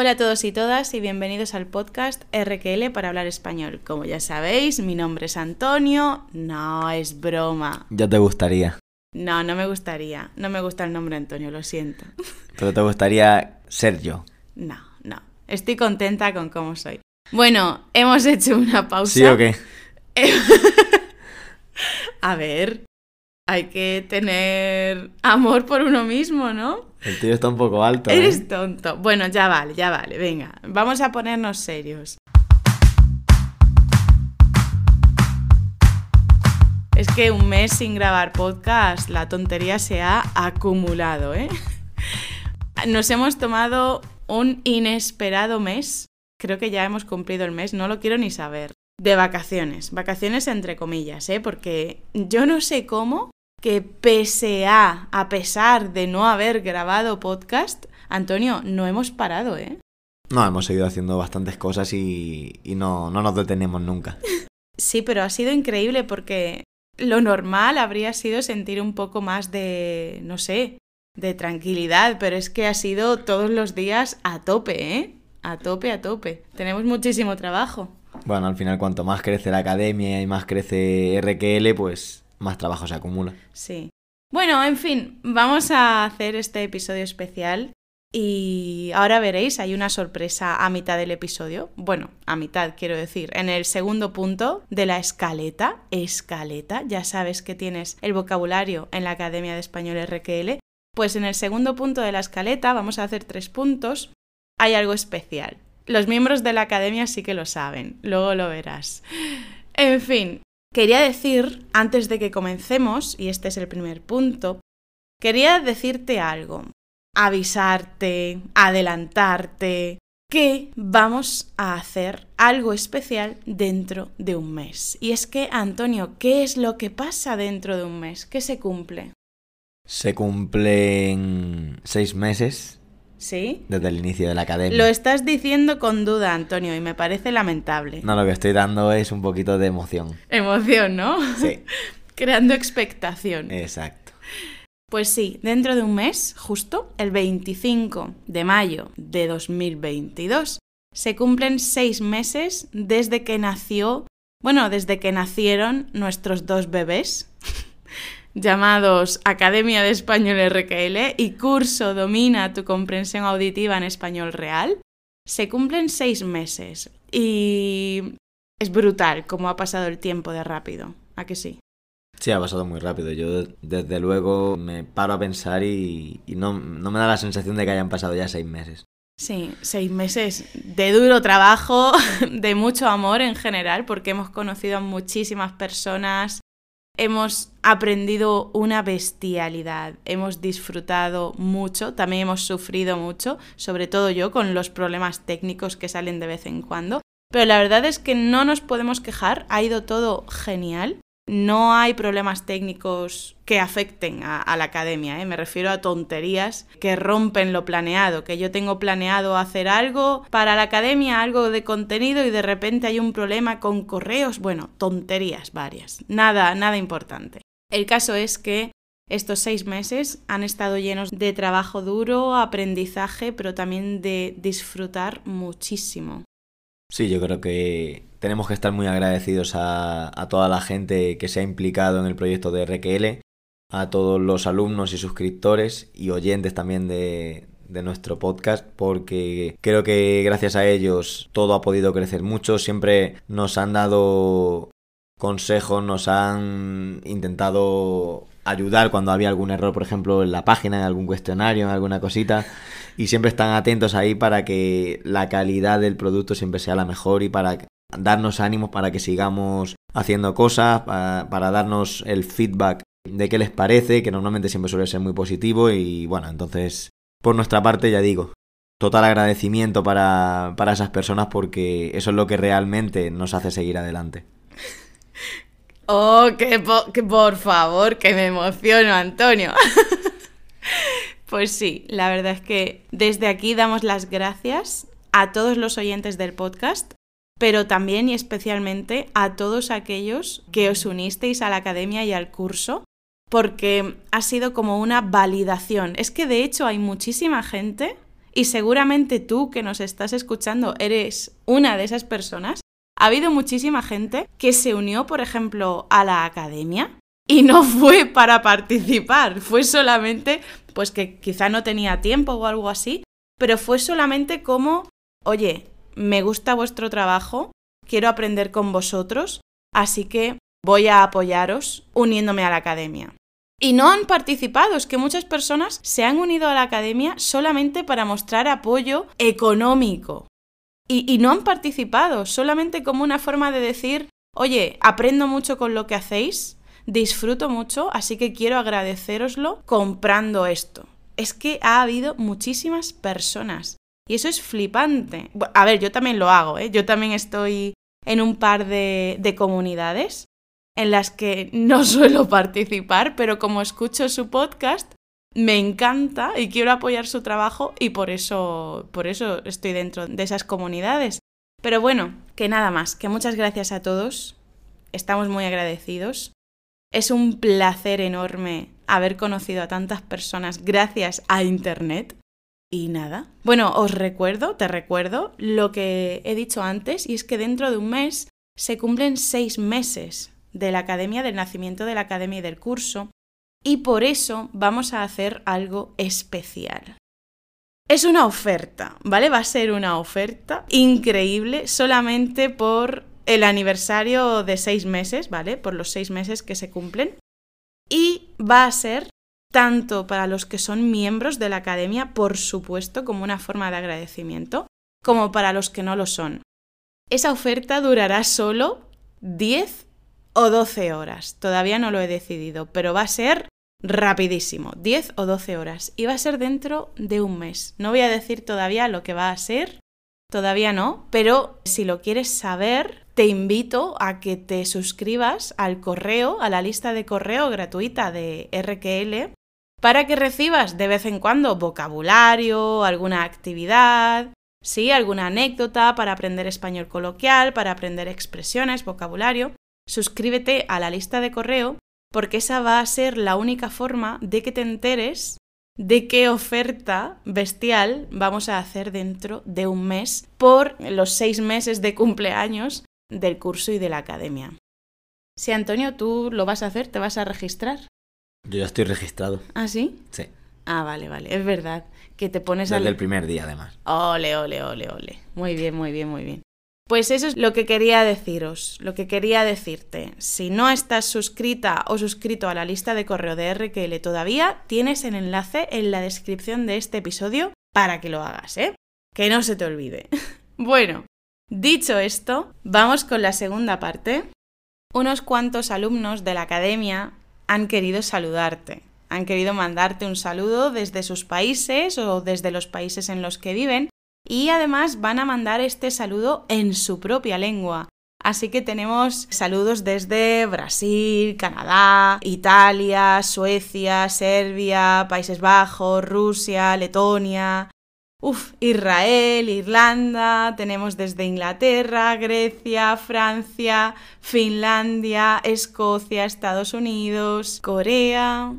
Hola a todos y todas y bienvenidos al podcast RQL para hablar español. Como ya sabéis, mi nombre es Antonio. No, es broma. Ya te gustaría. No, no me gustaría. No me gusta el nombre Antonio, lo siento. Pero te gustaría ser yo. No, no. Estoy contenta con cómo soy. Bueno, hemos hecho una pausa. ¿Sí o qué? A ver, hay que tener amor por uno mismo, ¿no? El tío está un poco alto. ¿eh? Eres tonto. Bueno, ya vale, ya vale. Venga, vamos a ponernos serios. Es que un mes sin grabar podcast, la tontería se ha acumulado, ¿eh? Nos hemos tomado un inesperado mes. Creo que ya hemos cumplido el mes, no lo quiero ni saber. De vacaciones, vacaciones entre comillas, ¿eh? Porque yo no sé cómo que pese a, a pesar de no haber grabado podcast, Antonio, no hemos parado, ¿eh? No, hemos seguido haciendo bastantes cosas y, y no, no nos detenemos nunca. Sí, pero ha sido increíble porque lo normal habría sido sentir un poco más de, no sé, de tranquilidad, pero es que ha sido todos los días a tope, ¿eh? A tope, a tope. Tenemos muchísimo trabajo. Bueno, al final cuanto más crece la academia y más crece RQL, pues más trabajo se acumula. Sí. Bueno, en fin, vamos a hacer este episodio especial y ahora veréis, hay una sorpresa a mitad del episodio. Bueno, a mitad quiero decir, en el segundo punto de la escaleta, escaleta, ya sabes que tienes el vocabulario en la Academia de Español RQL, pues en el segundo punto de la escaleta vamos a hacer tres puntos. Hay algo especial. Los miembros de la Academia sí que lo saben, luego lo verás. En fin, Quería decir, antes de que comencemos, y este es el primer punto, quería decirte algo, avisarte, adelantarte, que vamos a hacer algo especial dentro de un mes. Y es que, Antonio, ¿qué es lo que pasa dentro de un mes? ¿Qué se cumple? Se cumplen seis meses ¿Sí? desde el inicio de la academia. Lo estás diciendo con duda, Antonio, y me parece lamentable. No, lo que estoy dando es un poquito de emoción. Emoción, ¿no? Sí. Creando expectación. Exacto. Pues sí, dentro de un mes, justo el 25 de mayo de 2022, se cumplen seis meses desde que nació, bueno, desde que nacieron nuestros dos bebés, llamados Academia de Español RQL y Curso Domina tu comprensión auditiva en español real, se cumplen seis meses y es brutal cómo ha pasado el tiempo de rápido. ¿A que sí? Sí, ha pasado muy rápido. Yo desde luego me paro a pensar y, y no, no me da la sensación de que hayan pasado ya seis meses. Sí, seis meses de duro trabajo, de mucho amor en general, porque hemos conocido a muchísimas personas, hemos aprendido una bestialidad, hemos disfrutado mucho, también hemos sufrido mucho, sobre todo yo con los problemas técnicos que salen de vez en cuando, pero la verdad es que no nos podemos quejar, ha ido todo genial. No hay problemas técnicos que afecten a, la academia, ¿eh? me refiero a tonterías que rompen lo planeado, que yo tengo planeado hacer algo para la academia, algo de contenido y de repente hay un problema con correos, bueno, tonterías varias, nada, nada importante. El caso es que estos seis meses han estado llenos de trabajo duro, aprendizaje, pero también de disfrutar muchísimo. Sí, yo creo que tenemos que estar muy agradecidos a, toda la gente que se ha implicado en el proyecto de RQL, a todos los alumnos y suscriptores y oyentes también de, de, nuestro podcast, porque creo que gracias a ellos todo ha podido crecer mucho, siempre nos han dado consejos, nos han intentado ayudar cuando había algún error, por ejemplo, en la página, en algún cuestionario, en alguna cosita. Y siempre están atentos ahí para que la calidad del producto siempre sea la mejor y para darnos ánimos para que sigamos haciendo cosas, para, darnos el feedback de qué les parece, que normalmente siempre suele ser muy positivo. Y bueno, entonces, por nuestra parte, ya digo, total agradecimiento para, para esas personas porque eso es lo que realmente nos hace seguir adelante. Oh, que, po que por favor, que me emociono, Antonio. pues sí, la verdad es que desde aquí damos las gracias a todos los oyentes del podcast, pero también y especialmente a todos aquellos que os unisteis a la academia y al curso, porque ha sido como una validación. Es que de hecho hay muchísima gente y seguramente tú que nos estás escuchando eres una de esas personas, ha habido muchísima gente que se unió, por ejemplo, a la academia y no fue para participar, fue solamente, pues que quizá no tenía tiempo o algo así, pero fue solamente como, oye, me gusta vuestro trabajo, quiero aprender con vosotros, así que voy a apoyaros uniéndome a la academia. Y no han participado, es que muchas personas se han unido a la academia solamente para mostrar apoyo económico. Y, no han participado, solamente como una forma de decir, oye, aprendo mucho con lo que hacéis, disfruto mucho, así que quiero agradeceroslo comprando esto. Es que ha habido muchísimas personas. Y eso es flipante. A ver, yo también lo hago, ¿eh? Yo también estoy en un par de, de comunidades en las que no suelo participar, pero como escucho su podcast, me encanta y quiero apoyar su trabajo y por eso, por eso estoy dentro de esas comunidades. Pero bueno, que nada más, que muchas gracias a todos, estamos muy agradecidos. Es un placer enorme haber conocido a tantas personas gracias a Internet. Y nada. Bueno, os recuerdo, te recuerdo lo que he dicho antes, y es que dentro de un mes se cumplen seis meses de la Academia, del nacimiento de la Academia y del curso, y por eso vamos a hacer algo especial. Es una oferta, ¿vale? Va a ser una oferta increíble solamente por el aniversario de seis meses, ¿vale? Por los seis meses que se cumplen. Y va a ser tanto para los que son miembros de la academia, por supuesto, como una forma de agradecimiento, como para los que no lo son. Esa oferta durará solo 10 o 12 horas. Todavía no lo he decidido, pero va a ser rapidísimo, 10 o 12 horas. Y va a ser dentro de un mes. No voy a decir todavía lo que va a ser, todavía no, pero si lo quieres saber, te invito a que te suscribas al correo, a la lista de correo gratuita de RQL, para que recibas de vez en cuando vocabulario, alguna actividad, sí, alguna anécdota para aprender español coloquial, para aprender expresiones, vocabulario. Suscríbete a la lista de correo porque esa va a ser la única forma de que te enteres de qué oferta bestial vamos a hacer dentro de un mes por los seis meses de cumpleaños del curso y de la academia. Si Antonio, tú lo vas a hacer, ¿te vas a registrar? Yo ya estoy registrado. ¿Ah, sí? Sí. Ah, vale, vale, es verdad. Que te pones Desde el primer día, además. Ole, ole, ole, ole. Muy bien, muy bien, muy bien. Pues eso es lo que quería deciros, lo que quería decirte. Si no estás suscrita o suscrito a la lista de correo de RQL todavía, tienes el enlace en la descripción de este episodio para que lo hagas, ¿eh? Que no se te olvide. bueno, dicho esto, vamos con la segunda parte. Unos cuantos alumnos de la academia han querido saludarte, han querido mandarte un saludo desde sus países o desde los países en los que viven y además van a mandar este saludo en su propia lengua. Así que tenemos saludos desde Brasil, Canadá, Italia, Suecia, Serbia, Países Bajos, Rusia, Letonia, Uf, Israel, Irlanda, tenemos desde Inglaterra, Grecia, Francia, Finlandia, Escocia, Estados Unidos, Corea,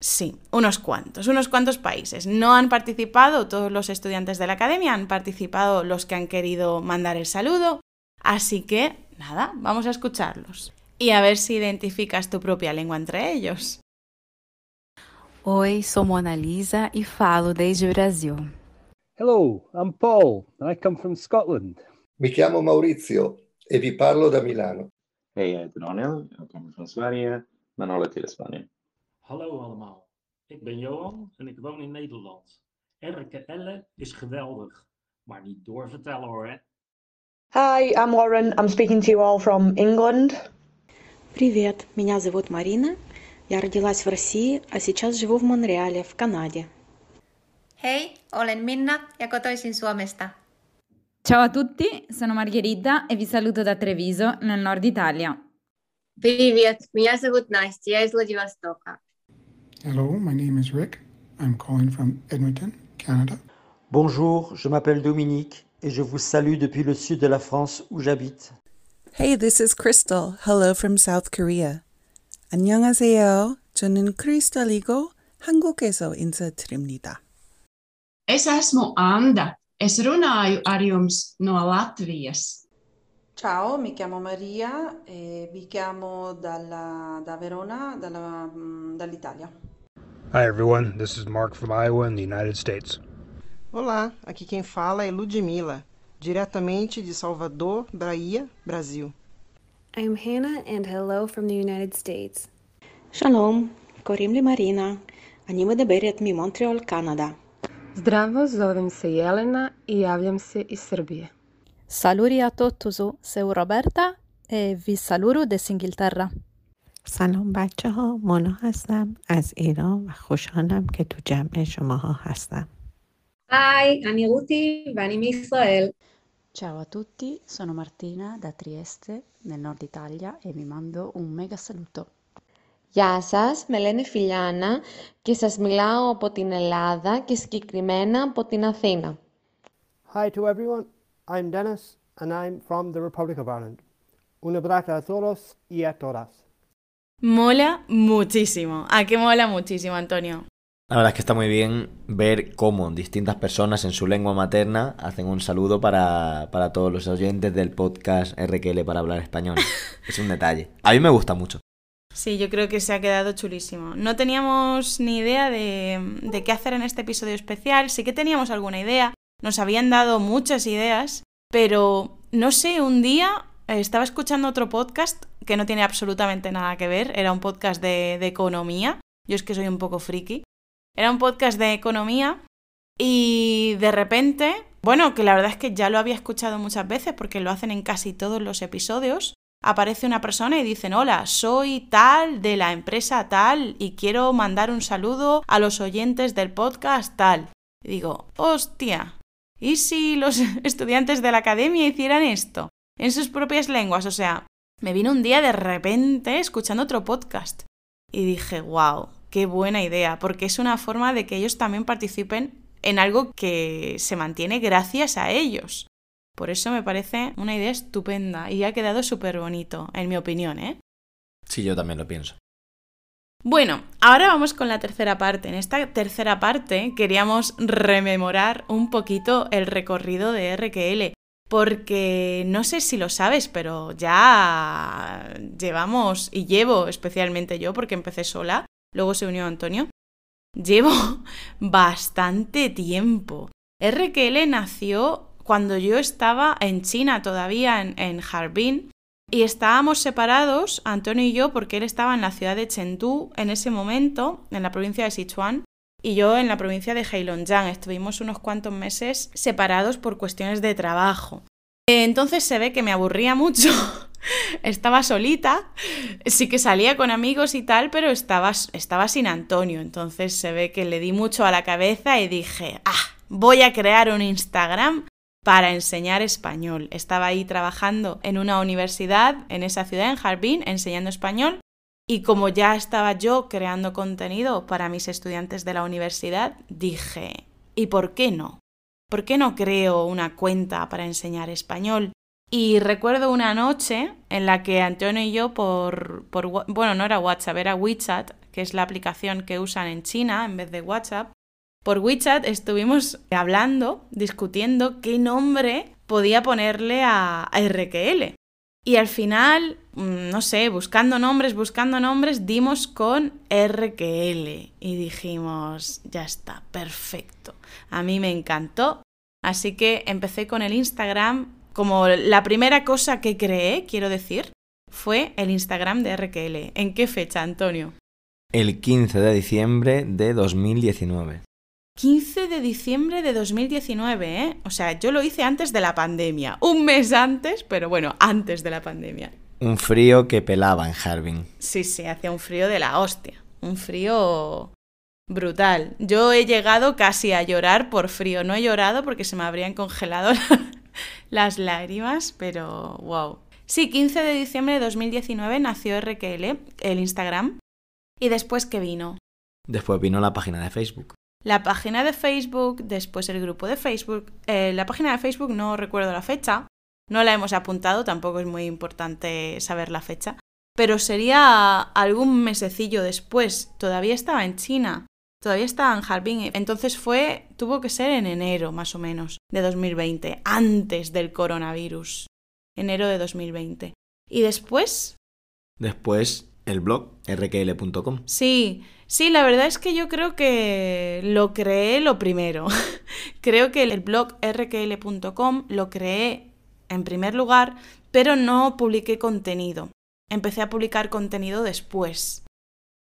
Sí, unos cuantos, unos cuantos países. No han participado todos los estudiantes de la academia, han participado los que han querido mandar el saludo. Así que, nada, vamos a escucharlos. Y a ver si identificas tu propia lengua entre ellos. Oi, sou Mona Lisa e falo desde Brasil. Hello, I'm Paul and I come from Scotland. Mi chiamo Maurizio e vi parlo da Milano. Hey, ik ben Arnel, ik kom van Spanje, maar nu in Spanje. Hallo allemaal, ik ben Johan en ik woon in Nederland. RKL is geweldig, maar niet doorvertellen hoor. Hè? Hi, I'm Lauren. I'm speaking to you all from England. Привет, меня зовут Марина. Я родилась в России, а сейчас живу в Монреале, в Канаде. Hei, olen Minna ja kotoisin Suomesta. Ciao a tutti, sono Margherita e vi saluto da Treviso, nel nord Italia. Привет, меня зовут Настя, я из Владивостока. Hello, my name is Rick. I'm calling from Edmonton, Canada. Bonjour, je m'appelle Dominique et je vous salue depuis le sud de la France où j'habite. Hey, this is Crystal. Hello from South Korea. 안녕하세요. 저는 크리스탈이고 한국에서 인사드립니다. Es esmu Anda. Es runāju ar jums no Latvijas. Ciao, mi chiamo Maria e vi chiamo dalla- da Verona, dalla- mm, dall'Italia. Hi everyone, this is Mark from Iowa in the United States. Olá, aqui quem fala é Ludmila, diretamente de Salvador, Bahia, Brasil. I am Hannah and hello from the United States. Shalom, marina, anima de אני mi ממונטריאול, קנדה. Zdravo, zovem se Jelena i javljam se iz Srbije. Saluri a totusu, seu Roberta e vi saluro des Ingilterra. سلام بچه ها مونا هستم از ایران و خوشحالم که تو جمع شماها هستم היי, אני רותי ואני מישראל. Ciao a tutti, sono Martina da Trieste, nel nord Italia e vi mando un mega saluto. Γεια σας, με λένε Φιλιάνα και σας μιλάω από την Ελλάδα και συγκεκριμένα από την Αθήνα. Hi to everyone. I'm Dennis, and I'm from the Republic of Ireland. Un abrazo a todos y a todas. Mola muchísimo. ¿A qué mola muchísimo, Antonio? La verdad es que está muy bien ver cómo distintas personas en su lengua materna hacen un saludo para, para todos los oyentes del podcast RQL para hablar español. es un detalle. A mí me gusta mucho. Sí, yo creo que se ha quedado chulísimo. No teníamos ni idea de, de qué hacer en este episodio especial. Sí que teníamos alguna idea. Nos habían dado muchas ideas. Pero no sé, un día estaba escuchando otro podcast que no tiene absolutamente nada que ver. Era un podcast de, de economía. Yo es que soy un poco friki. Era un podcast de economía y de repente, bueno, que la verdad es que ya lo había escuchado muchas veces porque lo hacen en casi todos los episodios, aparece una persona y dicen, hola, soy tal de la empresa tal y quiero mandar un saludo a los oyentes del podcast tal. Y digo, hostia, ¿y si los estudiantes de la academia hicieran esto? En sus propias lenguas, o sea, me vino un día de repente escuchando otro podcast y dije, wow, qué buena idea, porque es una forma de que ellos también participen en algo que se mantiene gracias a ellos. Por eso me parece una idea estupenda y ha quedado súper bonito, en mi opinión, ¿eh? Sí, yo también lo pienso. Bueno, ahora vamos con la tercera parte. En esta tercera parte queríamos rememorar un poquito el recorrido de RQL, porque no sé si lo sabes, pero ya llevamos, y llevo especialmente yo, porque empecé sola, luego se unió Antonio, llevo bastante tiempo. RQL nació cuando yo estaba en China todavía, en, en Harbin, y estábamos separados, Antonio y yo, porque él estaba en la ciudad de Chengdu en ese momento, en la provincia de Sichuan, y yo en la provincia de Heilongjiang. Estuvimos unos cuantos meses separados por cuestiones de trabajo. Entonces se ve que me aburría mucho. estaba solita, sí que salía con amigos y tal, pero estaba, estaba sin Antonio. Entonces se ve que le di mucho a la cabeza y dije, ah, voy a crear un Instagram para enseñar español. Estaba ahí trabajando en una universidad en esa ciudad, en Harbin, enseñando español. Y como ya estaba yo creando contenido para mis estudiantes de la universidad, dije, ¿y por qué no? ¿Por qué no creo una cuenta para enseñar español? Y recuerdo una noche en la que Antonio y yo por, bueno, no era WhatsApp, era WeChat, que es la aplicación que usan en China en vez de WhatsApp. Por WeChat estuvimos hablando, discutiendo qué nombre podía ponerle a, a RQL. Y al final, no sé, buscando nombres, buscando nombres, dimos con RQL y dijimos, ya está, perfecto. A mí me encantó. Así que empecé con el Instagram como la primera cosa que creé, quiero decir, fue el Instagram de RQL. ¿En qué fecha, Antonio? El 15 de diciembre de 2019. 15 de diciembre de 2019, ¿eh? O sea, yo lo hice antes de la pandemia. Un mes antes, pero bueno, antes de la pandemia. Un frío que pelaba en Harbin. Sí, sí, hacía un frío de la hostia. Un frío brutal. Yo he llegado casi a llorar por frío. No he llorado porque se me habrían congelado las lágrimas, pero wow. Sí, 15 de diciembre de 2019 nació RQL, el Instagram. ¿Y después qué vino? Después vino la página de Facebook. La página de Facebook, después el grupo de Facebook. Eh, la página de Facebook no recuerdo la fecha, no la hemos apuntado, tampoco es muy importante saber la fecha. Pero sería algún mesecillo después, todavía estaba en China. Todavía estaba en Harbin, entonces fue, tuvo que ser en enero más o menos de 2020, antes del coronavirus. Enero de 2020. Y después... Después el blog rkl.com. Sí, sí, la verdad es que yo creo que lo creé lo primero. creo que el blog rkl.com lo creé en primer lugar, pero no publiqué contenido. Empecé a publicar contenido después.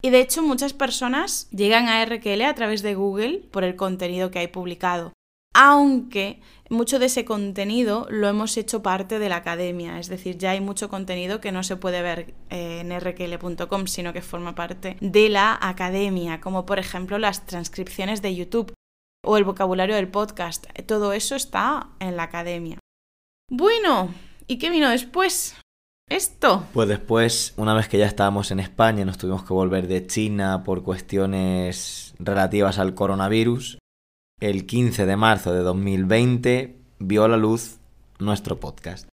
Y de hecho muchas personas llegan a RQL a través de Google por el contenido que hay publicado. Aunque mucho de ese contenido lo hemos hecho parte de la academia, es decir, ya hay mucho contenido que no se puede ver eh, en rql.com, sino que forma parte de la academia, como por ejemplo las transcripciones de YouTube o el vocabulario del podcast. Todo eso está en la academia. Bueno, ¿y qué vino después? Esto. Pues después, una vez que ya estábamos en España, nos tuvimos que volver de China por cuestiones relativas al coronavirus. El 15 de marzo de 2020 vio a la luz nuestro podcast.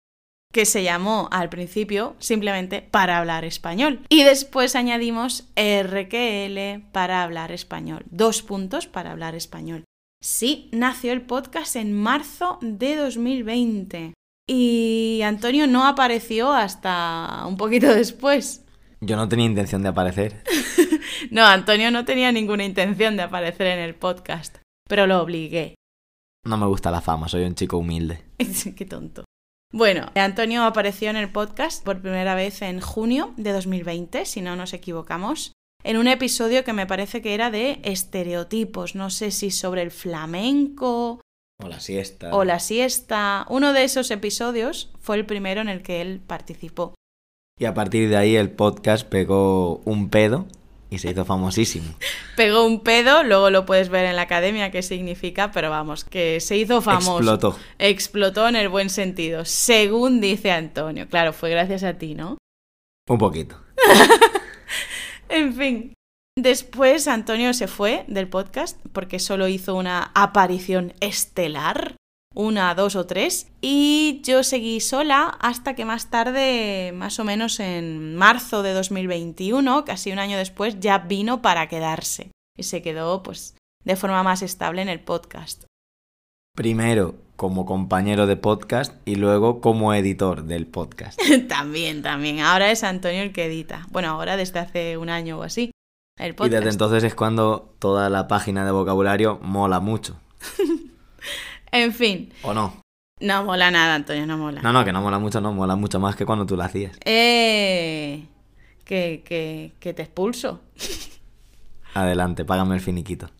Que se llamó al principio simplemente para hablar español. Y después añadimos RQL para hablar español. Dos puntos para hablar español. Sí, nació el podcast en marzo de 2020. Y Antonio no apareció hasta un poquito después. Yo no tenía intención de aparecer. no, Antonio no tenía ninguna intención de aparecer en el podcast, pero lo obligué. No me gusta la fama, soy un chico humilde. Qué tonto. Bueno, Antonio apareció en el podcast por primera vez en junio de 2020, si no nos equivocamos, en un episodio que me parece que era de estereotipos, no sé si sobre el flamenco o la siesta. O la siesta. Uno de esos episodios fue el primero en el que él participó. Y a partir de ahí el podcast pegó un pedo y se hizo famosísimo. pegó un pedo, luego lo puedes ver en la academia qué significa, pero vamos, que se hizo famoso. Explotó. Explotó en el buen sentido, según dice Antonio. Claro, fue gracias a ti, ¿no? Un poquito. en fin, Después Antonio se fue del podcast porque solo hizo una aparición estelar, una, dos o tres, y yo seguí sola hasta que más tarde, más o menos en marzo de 2021, casi un año después, ya vino para quedarse y se quedó pues de forma más estable en el podcast. Primero como compañero de podcast y luego como editor del podcast. también, también. Ahora es Antonio el que edita. Bueno, ahora desde hace un año o así. Y desde entonces es cuando toda la página de vocabulario mola mucho. en fin. ¿O no? No mola nada, Antonio, no mola. No, no, que no mola mucho, no, mola mucho más que cuando tú la hacías. Eh. Que, que, que te expulso. Adelante, págame el finiquito.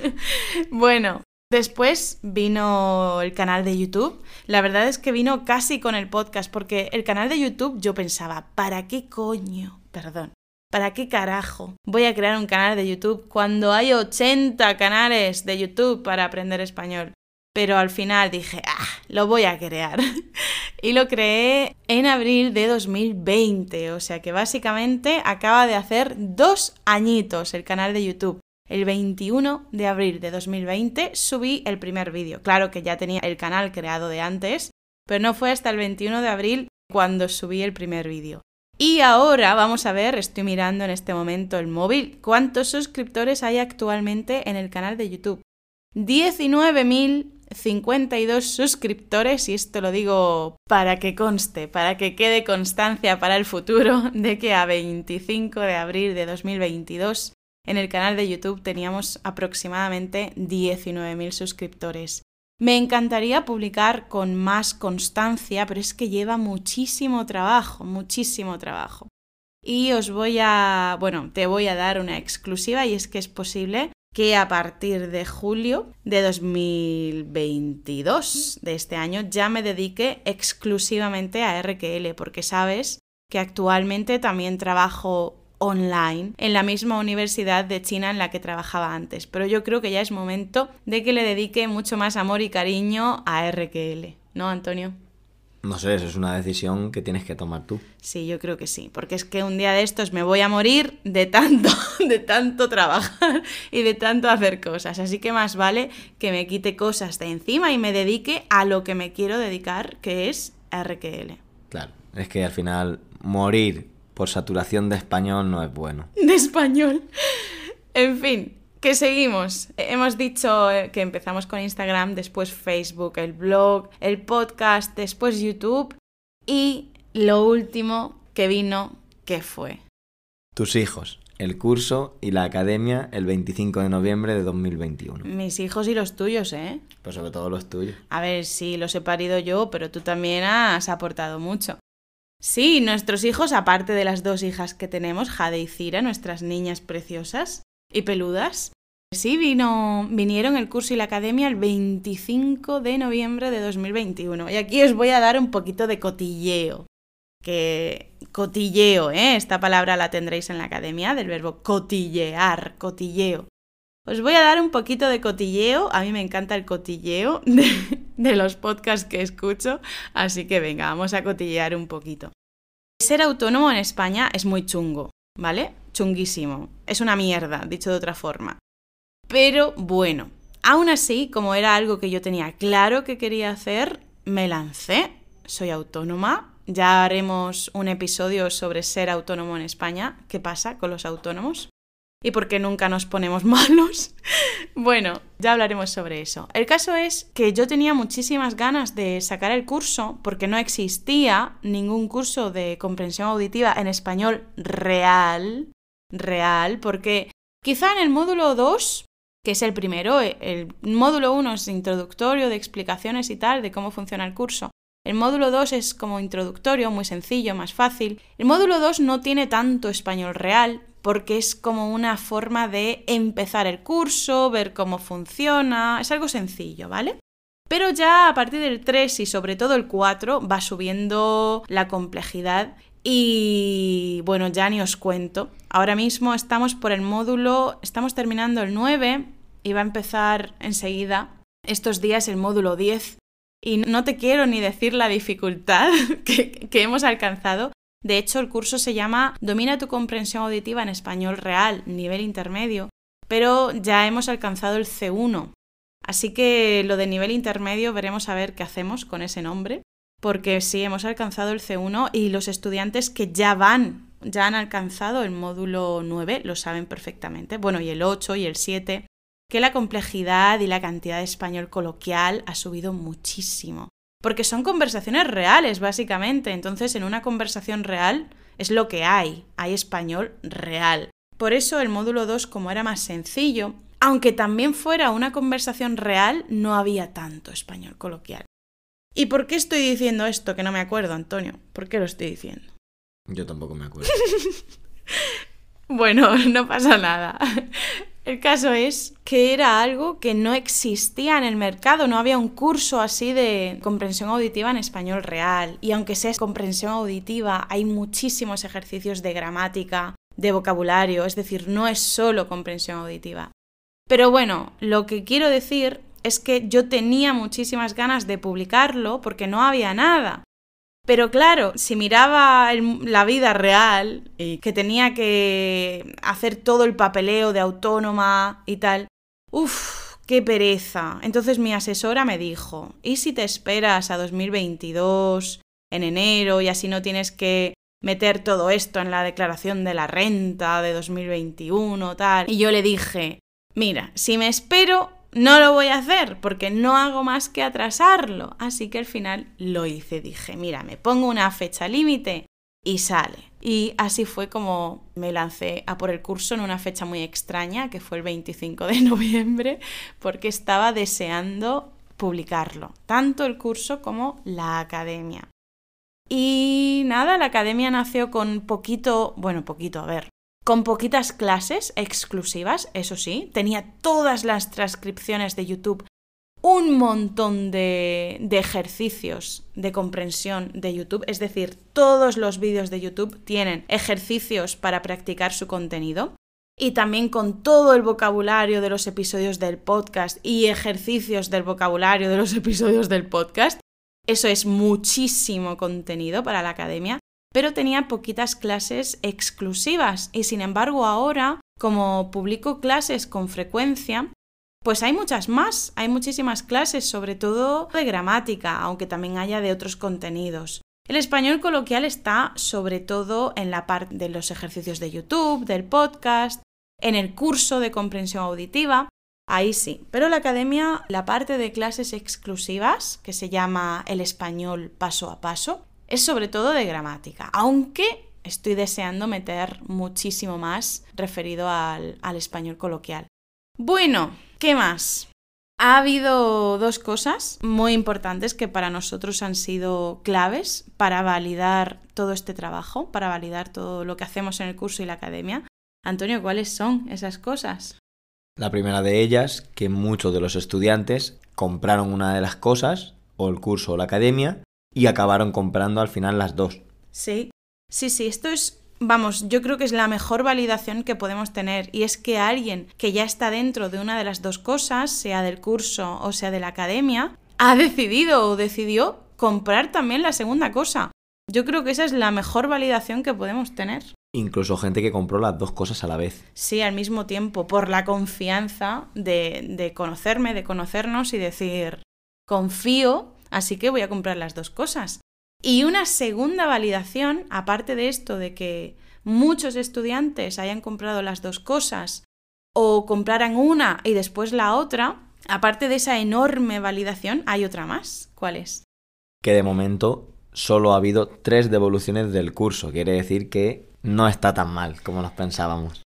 bueno, después vino el canal de YouTube. La verdad es que vino casi con el podcast, porque el canal de YouTube yo pensaba, ¿para qué coño? Perdón. ¿Para qué carajo voy a crear un canal de YouTube cuando hay 80 canales de YouTube para aprender español? Pero al final dije, ah, lo voy a crear. y lo creé en abril de 2020, o sea que básicamente acaba de hacer dos añitos el canal de YouTube. El 21 de abril de 2020 subí el primer vídeo. Claro que ya tenía el canal creado de antes, pero no fue hasta el 21 de abril cuando subí el primer vídeo. Y ahora vamos a ver, estoy mirando en este momento el móvil, cuántos suscriptores hay actualmente en el canal de YouTube. 19.052 suscriptores y esto lo digo para que conste, para que quede constancia para el futuro de que a 25 de abril de 2022 en el canal de YouTube teníamos aproximadamente 19.000 suscriptores. Me encantaría publicar con más constancia, pero es que lleva muchísimo trabajo, muchísimo trabajo. Y os voy a, bueno, te voy a dar una exclusiva y es que es posible que a partir de julio de 2022 de este año ya me dedique exclusivamente a RQL, porque sabes que actualmente también trabajo online en la misma universidad de China en la que trabajaba antes, pero yo creo que ya es momento de que le dedique mucho más amor y cariño a RQL, ¿no, Antonio? No sé, eso es una decisión que tienes que tomar tú. Sí, yo creo que sí, porque es que un día de estos me voy a morir de tanto, de tanto trabajar y de tanto hacer cosas, así que más vale que me quite cosas de encima y me dedique a lo que me quiero dedicar, que es RQL. Claro, es que al final morir por saturación de español no es bueno. De español. En fin, que seguimos. Hemos dicho eh, que empezamos con Instagram, después Facebook, el blog, el podcast, después YouTube y lo último que vino, ¿qué fue? Tus hijos, el curso y la academia el 25 de noviembre de 2021. Mis hijos y los tuyos, ¿eh? Pues sobre todo los tuyos. A ver, sí, los he parido yo, pero tú también has aportado mucho. Sí, nuestros hijos, aparte de las dos hijas que tenemos, Jade y Cira, nuestras niñas preciosas y peludas, sí vino, vinieron el curso y la academia el 25 de noviembre de 2021. Y aquí os voy a dar un poquito de cotilleo. Que cotilleo, ¿eh? Esta palabra la tendréis en la academia del verbo cotillear, cotilleo. Os voy a dar un poquito de cotilleo. A mí me encanta el cotilleo de, de, los podcasts que escucho. Así que venga, vamos a cotillear un poquito. Ser autónomo en España es muy chungo, ¿vale? Chunguísimo. Es una mierda, dicho de otra forma. Pero bueno, aún así, como era algo que yo tenía claro que quería hacer, me lancé. Soy autónoma. Ya haremos un episodio sobre ser autónomo en España. ¿Qué pasa con los autónomos? y por qué nunca nos ponemos malos. bueno, ya hablaremos sobre eso. El caso es que yo tenía muchísimas ganas de sacar el curso porque no existía ningún curso de comprensión auditiva en español real, real, porque quizá en el módulo 2 que es el primero, el módulo 1 es introductorio de explicaciones y tal de cómo funciona el curso. El módulo 2 es como introductorio, muy sencillo, más fácil. El módulo 2 no tiene tanto español real, porque es como una forma de empezar el curso, ver cómo funciona, es algo sencillo, ¿vale? Pero ya a partir del 3 y sobre todo el 4 va subiendo la complejidad y bueno, ya ni os cuento. Ahora mismo estamos por el módulo, estamos terminando el 9 y va a empezar enseguida estos días el módulo 10. Y no te quiero ni decir la dificultad que, que hemos alcanzado, de hecho, el curso se llama Domina tu comprensión auditiva en español real, nivel intermedio, pero ya hemos alcanzado el C1. Así que lo de nivel intermedio veremos a ver qué hacemos con ese nombre, porque sí, hemos alcanzado el C1 y los estudiantes que ya van, ya han alcanzado el módulo 9, lo saben perfectamente, bueno, y el 8 y el 7, que la complejidad y la cantidad de español coloquial ha subido muchísimo. Porque son conversaciones reales, básicamente. Entonces, en una conversación real es lo que hay. Hay español real. Por eso el módulo 2, como era más sencillo, aunque también fuera una conversación real, no había tanto español coloquial. ¿Y por qué estoy diciendo esto? Que no me acuerdo, Antonio. ¿Por qué lo estoy diciendo? Yo tampoco me acuerdo. bueno, no pasa nada. El caso es que era algo que no existía en el mercado, no había un curso así de comprensión auditiva en español real. Y aunque sea comprensión auditiva, hay muchísimos ejercicios de gramática, de vocabulario, es decir, no es solo comprensión auditiva. Pero bueno, lo que quiero decir es que yo tenía muchísimas ganas de publicarlo porque no había nada. Pero claro, si miraba la vida real y que tenía que hacer todo el papeleo de autónoma y tal, uff, qué pereza. Entonces mi asesora me dijo, ¿y si te esperas a 2022, en enero, y así no tienes que meter todo esto en la declaración de la renta de 2021, tal? Y yo le dije, mira, si me espero, no lo voy a hacer porque no hago más que atrasarlo. Así que al final lo hice. Dije, mira, me pongo una fecha límite y sale. Y así fue como me lancé a por el curso en una fecha muy extraña, que fue el 25 de noviembre, porque estaba deseando publicarlo, tanto el curso como la academia. Y nada, la academia nació con poquito, bueno, poquito, a ver, con poquitas clases exclusivas, eso sí, tenía todas las transcripciones de YouTube, un montón de, ejercicios de comprensión de YouTube, es decir, todos los vídeos de YouTube tienen ejercicios para practicar su contenido. Y también con todo el vocabulario de los episodios del podcast y ejercicios del vocabulario de los episodios del podcast. Eso es muchísimo contenido para la academia pero tenía poquitas clases exclusivas y sin embargo ahora, como publico clases con frecuencia, pues hay muchas más, hay muchísimas clases, sobre todo de gramática, aunque también haya de otros contenidos. El español coloquial está sobre todo en la parte de los ejercicios de YouTube, del podcast, En el curso de comprensión auditiva, ahí sí. Pero la academia, la parte de clases exclusivas, que se llama el español paso a paso, es sobre todo de gramática, aunque estoy deseando meter muchísimo más referido al, al español coloquial. Bueno, ¿qué más? Ha habido dos cosas muy importantes que para nosotros han sido claves para validar todo este trabajo, para validar todo lo que hacemos en el curso y la academia. Antonio, ¿cuáles son esas cosas? La primera de ellas, que muchos de los estudiantes compraron una de las cosas, o el curso o la academia, y acabaron comprando al final las dos. Sí, sí, sí, esto es vamos, yo creo que es la mejor validación que podemos tener y es que alguien que ya está dentro de una de las dos cosas, sea del curso o sea de la academia, ha decidido o decidió comprar también la segunda cosa. Yo creo que esa es la mejor validación que podemos tener. Incluso gente que compró las dos cosas a la vez. Sí, al mismo tiempo, por la confianza de, de conocerme, de conocernos y decir, confío, así que voy a comprar las dos cosas. Y una segunda validación, aparte de esto de que muchos estudiantes hayan comprado las dos cosas o compraran una y después la otra, aparte de esa enorme validación, hay otra más. ¿Cuál es? Que de momento solo ha habido tres devoluciones del curso. Quiere decir que no está tan mal como nos pensábamos.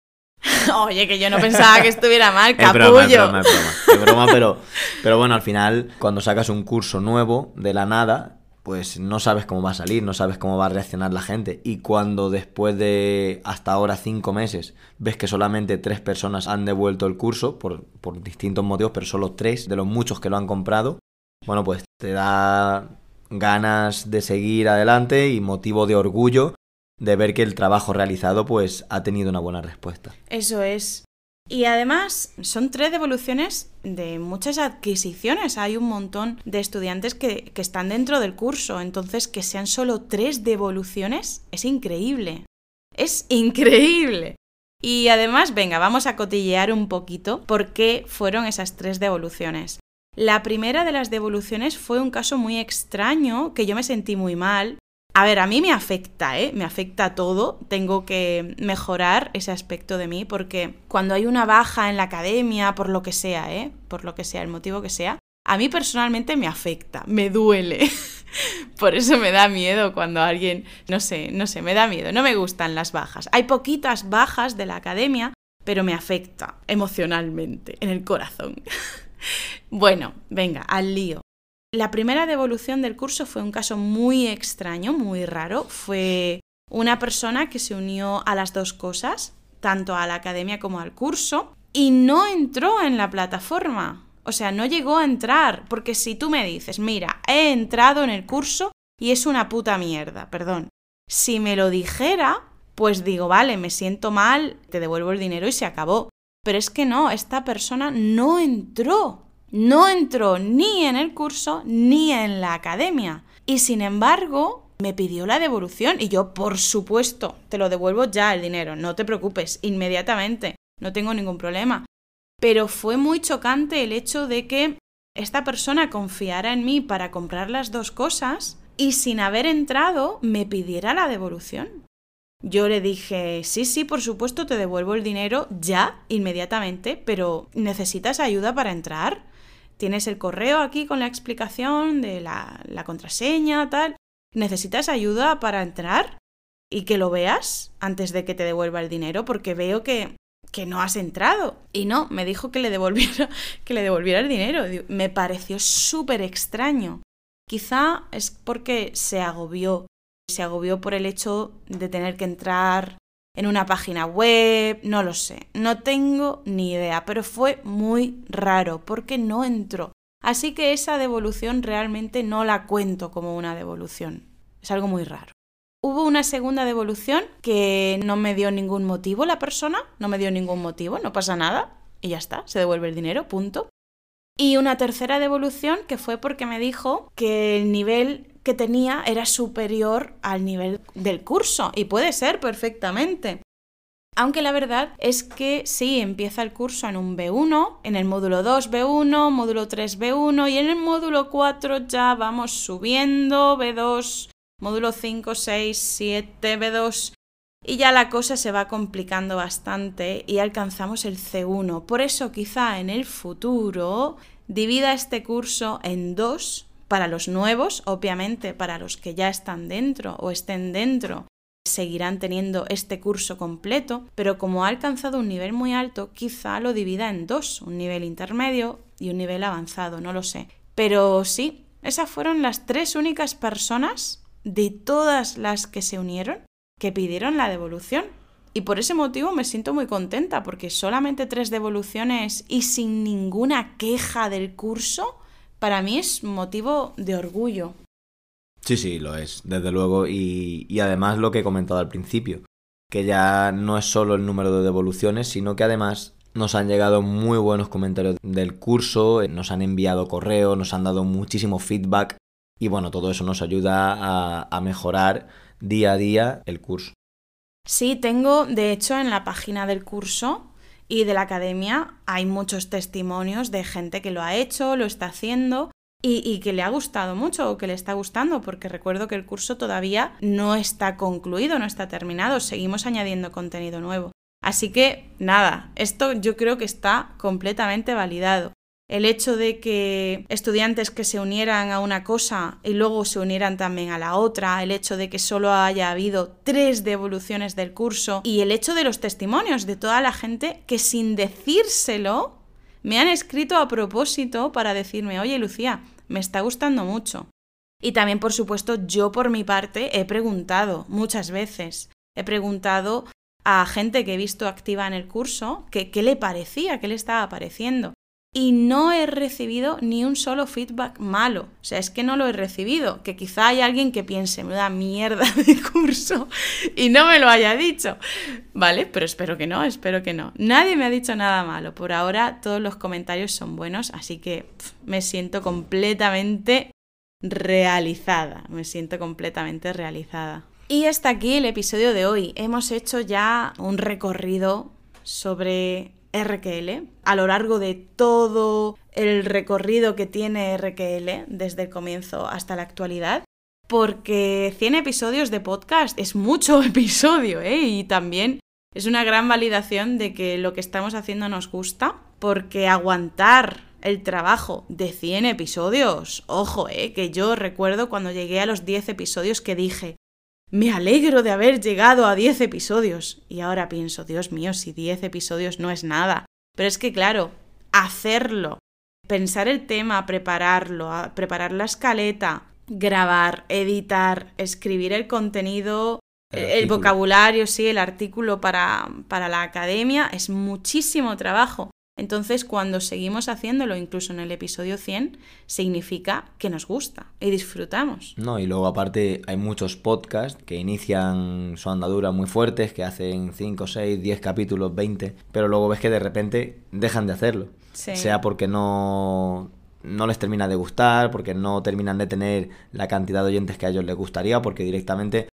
Oye, que yo no pensaba que estuviera mal, capullo. Es broma, es broma, es broma. Es broma pero, pero bueno, al final, cuando sacas un curso nuevo de la nada, pues no sabes cómo va a salir, no sabes cómo va a reaccionar la gente. Y cuando después de hasta ahora cinco meses ves que solamente tres personas han devuelto el curso, por, por distintos motivos, pero solo tres de los muchos que lo han comprado, bueno, pues te da ganas de seguir adelante y motivo de orgullo de ver que el trabajo realizado pues ha tenido una buena respuesta. Eso es. Y además son tres devoluciones de muchas adquisiciones. Hay un montón de estudiantes que, que, están dentro del curso. Entonces, que sean solo tres devoluciones es increíble. Es increíble. Y además, venga, vamos a cotillear un poquito por qué fueron esas tres devoluciones. La primera de las devoluciones fue un caso muy extraño, que yo me sentí muy mal, a ver, a mí me afecta, ¿eh? Me afecta todo. Tengo que mejorar ese aspecto de mí porque cuando hay una baja en la academia, por lo que sea, ¿eh? Por lo que sea, el motivo que sea, a mí personalmente me afecta, me duele. por eso me da miedo cuando alguien, no sé, no sé, me da miedo. No me gustan las bajas. Hay poquitas bajas de la academia, pero me afecta emocionalmente, en el corazón. bueno, venga, al lío. La primera devolución del curso fue un caso muy extraño, muy raro. Fue una persona que se unió a las dos cosas, tanto a la academia como al curso, y no entró en la plataforma. O sea, no llegó a entrar, porque si tú me dices, mira, he entrado en el curso y es una puta mierda, perdón. Si me lo dijera, pues digo, vale, me siento mal, te devuelvo el dinero y se acabó. Pero es que no, esta persona no entró no entró ni en el curso ni en la academia. Y sin embargo, me pidió la devolución y yo, por supuesto, te lo devuelvo ya el dinero, no te preocupes, inmediatamente, no tengo ningún problema. Pero fue muy chocante el hecho de que esta persona confiara en mí para comprar las dos cosas y sin haber entrado me pidiera la devolución. Yo le dije, sí, sí, por supuesto, te devuelvo el dinero ya, inmediatamente, pero ¿necesitas ayuda para entrar? Tienes el correo aquí con la explicación de la, contraseña, tal. ¿Necesitas ayuda para entrar? Y que lo veas antes de que te devuelva el dinero, porque veo que, que no has entrado. Y no, me dijo que le devolviera, que le devolviera el dinero. Me pareció súper extraño. Quizá es porque se agobió. Se agobió por el hecho de tener que entrar en una página web, no lo sé, no tengo ni idea, pero fue muy raro porque no entró. Así que esa devolución realmente no la cuento como una devolución. Es algo muy raro. Hubo una segunda devolución que no me dio ningún motivo la persona, no me dio ningún motivo, no pasa nada y ya está, se devuelve el dinero, punto. Y una tercera devolución que fue porque me dijo que el nivel que tenía era superior al nivel del curso y puede ser perfectamente. Aunque la verdad es que sí, empieza el curso en un B1, en el módulo 2 B1, módulo 3 B1 y en el módulo 4 ya vamos subiendo B2, módulo 5, 6, 7 B2 y ya la cosa se va complicando bastante y alcanzamos el C1. Por eso quizá en el futuro divida este curso en dos para los nuevos, obviamente para los que ya están dentro o estén dentro seguirán teniendo este curso completo, pero como ha alcanzado un nivel muy alto, quizá lo divida en dos, un nivel intermedio y un nivel avanzado, no lo sé. Pero sí, esas fueron las tres únicas personas de todas las que se unieron que pidieron la devolución. Y por ese motivo me siento muy contenta, porque solamente tres devoluciones y sin ninguna queja del curso, para mí es motivo de orgullo. Sí, sí, lo es, desde luego. Y, y además lo que he comentado al principio, que ya no es solo el número de devoluciones, sino que además nos han llegado muy buenos comentarios del curso, nos han enviado correos, nos han dado muchísimo feedback y bueno, todo eso nos ayuda a, a mejorar día a día el curso. Sí, tengo, de hecho, en la página del curso y de la academia hay muchos testimonios de gente que lo ha hecho, lo está haciendo y, que le ha gustado mucho o que le está gustando, porque recuerdo que el curso todavía no está concluido, no está terminado, seguimos añadiendo contenido nuevo. Así que nada, esto yo creo que está completamente validado el hecho de que estudiantes que se unieran a una cosa y luego se unieran también a la otra, el hecho de que solo haya habido tres devoluciones del curso y el hecho de los testimonios de toda la gente que sin decírselo me han escrito a propósito para decirme, oye Lucía, me está gustando mucho. Y también, por supuesto, yo por mi parte he preguntado muchas veces. He preguntado a gente que he visto activa en el curso que qué le parecía, qué le estaba pareciendo y no he recibido ni un solo feedback malo. O sea, es que no lo he recibido. Que quizá hay alguien que piense, me da mierda de curso y no me lo haya dicho. Vale, pero espero que no, espero que no. Nadie me ha dicho nada malo. Por ahora todos los comentarios son buenos, así que me siento completamente realizada. Me siento completamente realizada. Y hasta aquí el episodio de hoy. Hemos hecho ya un recorrido sobre RQL a lo largo de todo el recorrido que tiene RQL desde el comienzo hasta la actualidad. Porque 100 episodios de podcast es mucho episodio, ¿eh? Y también es una gran validación de que lo que estamos haciendo nos gusta, porque aguantar el trabajo de 100 episodios, ojo, ¿eh? Que yo recuerdo cuando llegué a los 10 episodios que dije, me alegro de haber llegado a 10 episodios. Y ahora pienso, Dios mío, si 10 episodios no es nada. Pero es que, claro, hacerlo, pensar el tema, prepararlo, preparar la escaleta, grabar, editar, escribir el contenido, el, el vocabulario, sí, el artículo para, para la academia, es muchísimo trabajo. Entonces, cuando seguimos haciéndolo, incluso en el episodio 100, significa que nos gusta y disfrutamos. No, y luego aparte hay muchos podcasts que inician su andadura muy fuertes, que hacen 5, 6, 10 capítulos, 20, pero luego ves que de repente dejan de hacerlo. Sí. Sea porque no, no les termina de gustar, porque no terminan de tener la cantidad de oyentes que a ellos les gustaría, porque directamente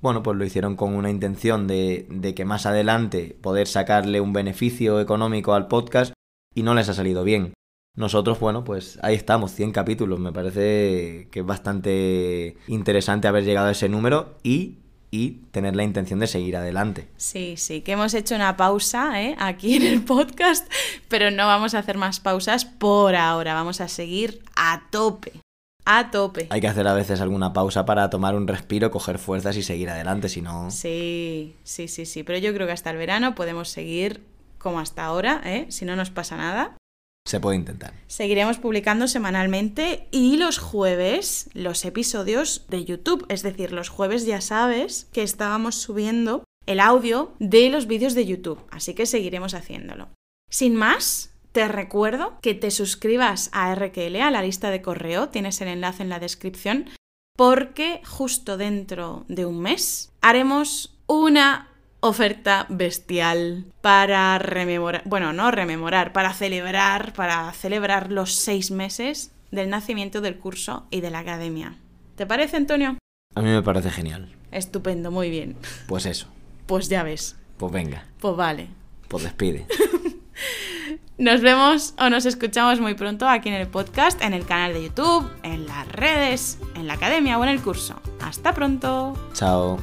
bueno, pues lo hicieron con una intención de, que más adelante poder sacarle un beneficio económico al podcast y no les ha salido bien. Nosotros, bueno, pues ahí estamos, 100 capítulos. Me parece que es bastante interesante haber llegado a ese número y, y tener la intención de seguir adelante. Sí, sí, que hemos hecho una pausa ¿eh? aquí en el podcast, pero no vamos a hacer más pausas por ahora. Vamos a seguir a tope a tope. Hay que hacer a veces alguna pausa para tomar un respiro, coger fuerzas y seguir adelante, si no... Sí, sí, sí, sí, pero yo creo que hasta el verano podemos seguir como hasta ahora, ¿eh? si no nos pasa nada. Se puede intentar. Seguiremos publicando semanalmente y los jueves los episodios de YouTube, es decir, los jueves ya sabes que estábamos subiendo el audio de los vídeos de YouTube, así que seguiremos haciéndolo. Sin más, te recuerdo que te suscribas a RQL, a la lista de correo, tienes el enlace en la descripción, porque justo dentro de un mes haremos una oferta bestial para rememorar, bueno, no rememorar, para celebrar, para celebrar los seis meses del nacimiento del curso y de la academia. ¿Te parece, Antonio? A mí me parece genial. Estupendo, muy bien. Pues eso. Pues ya ves. Pues venga. Pues vale. Pues despide. Nos vemos o nos escuchamos muy pronto aquí en el podcast, en el canal de YouTube, en las redes, en la academia o en el curso. Hasta pronto. Chao.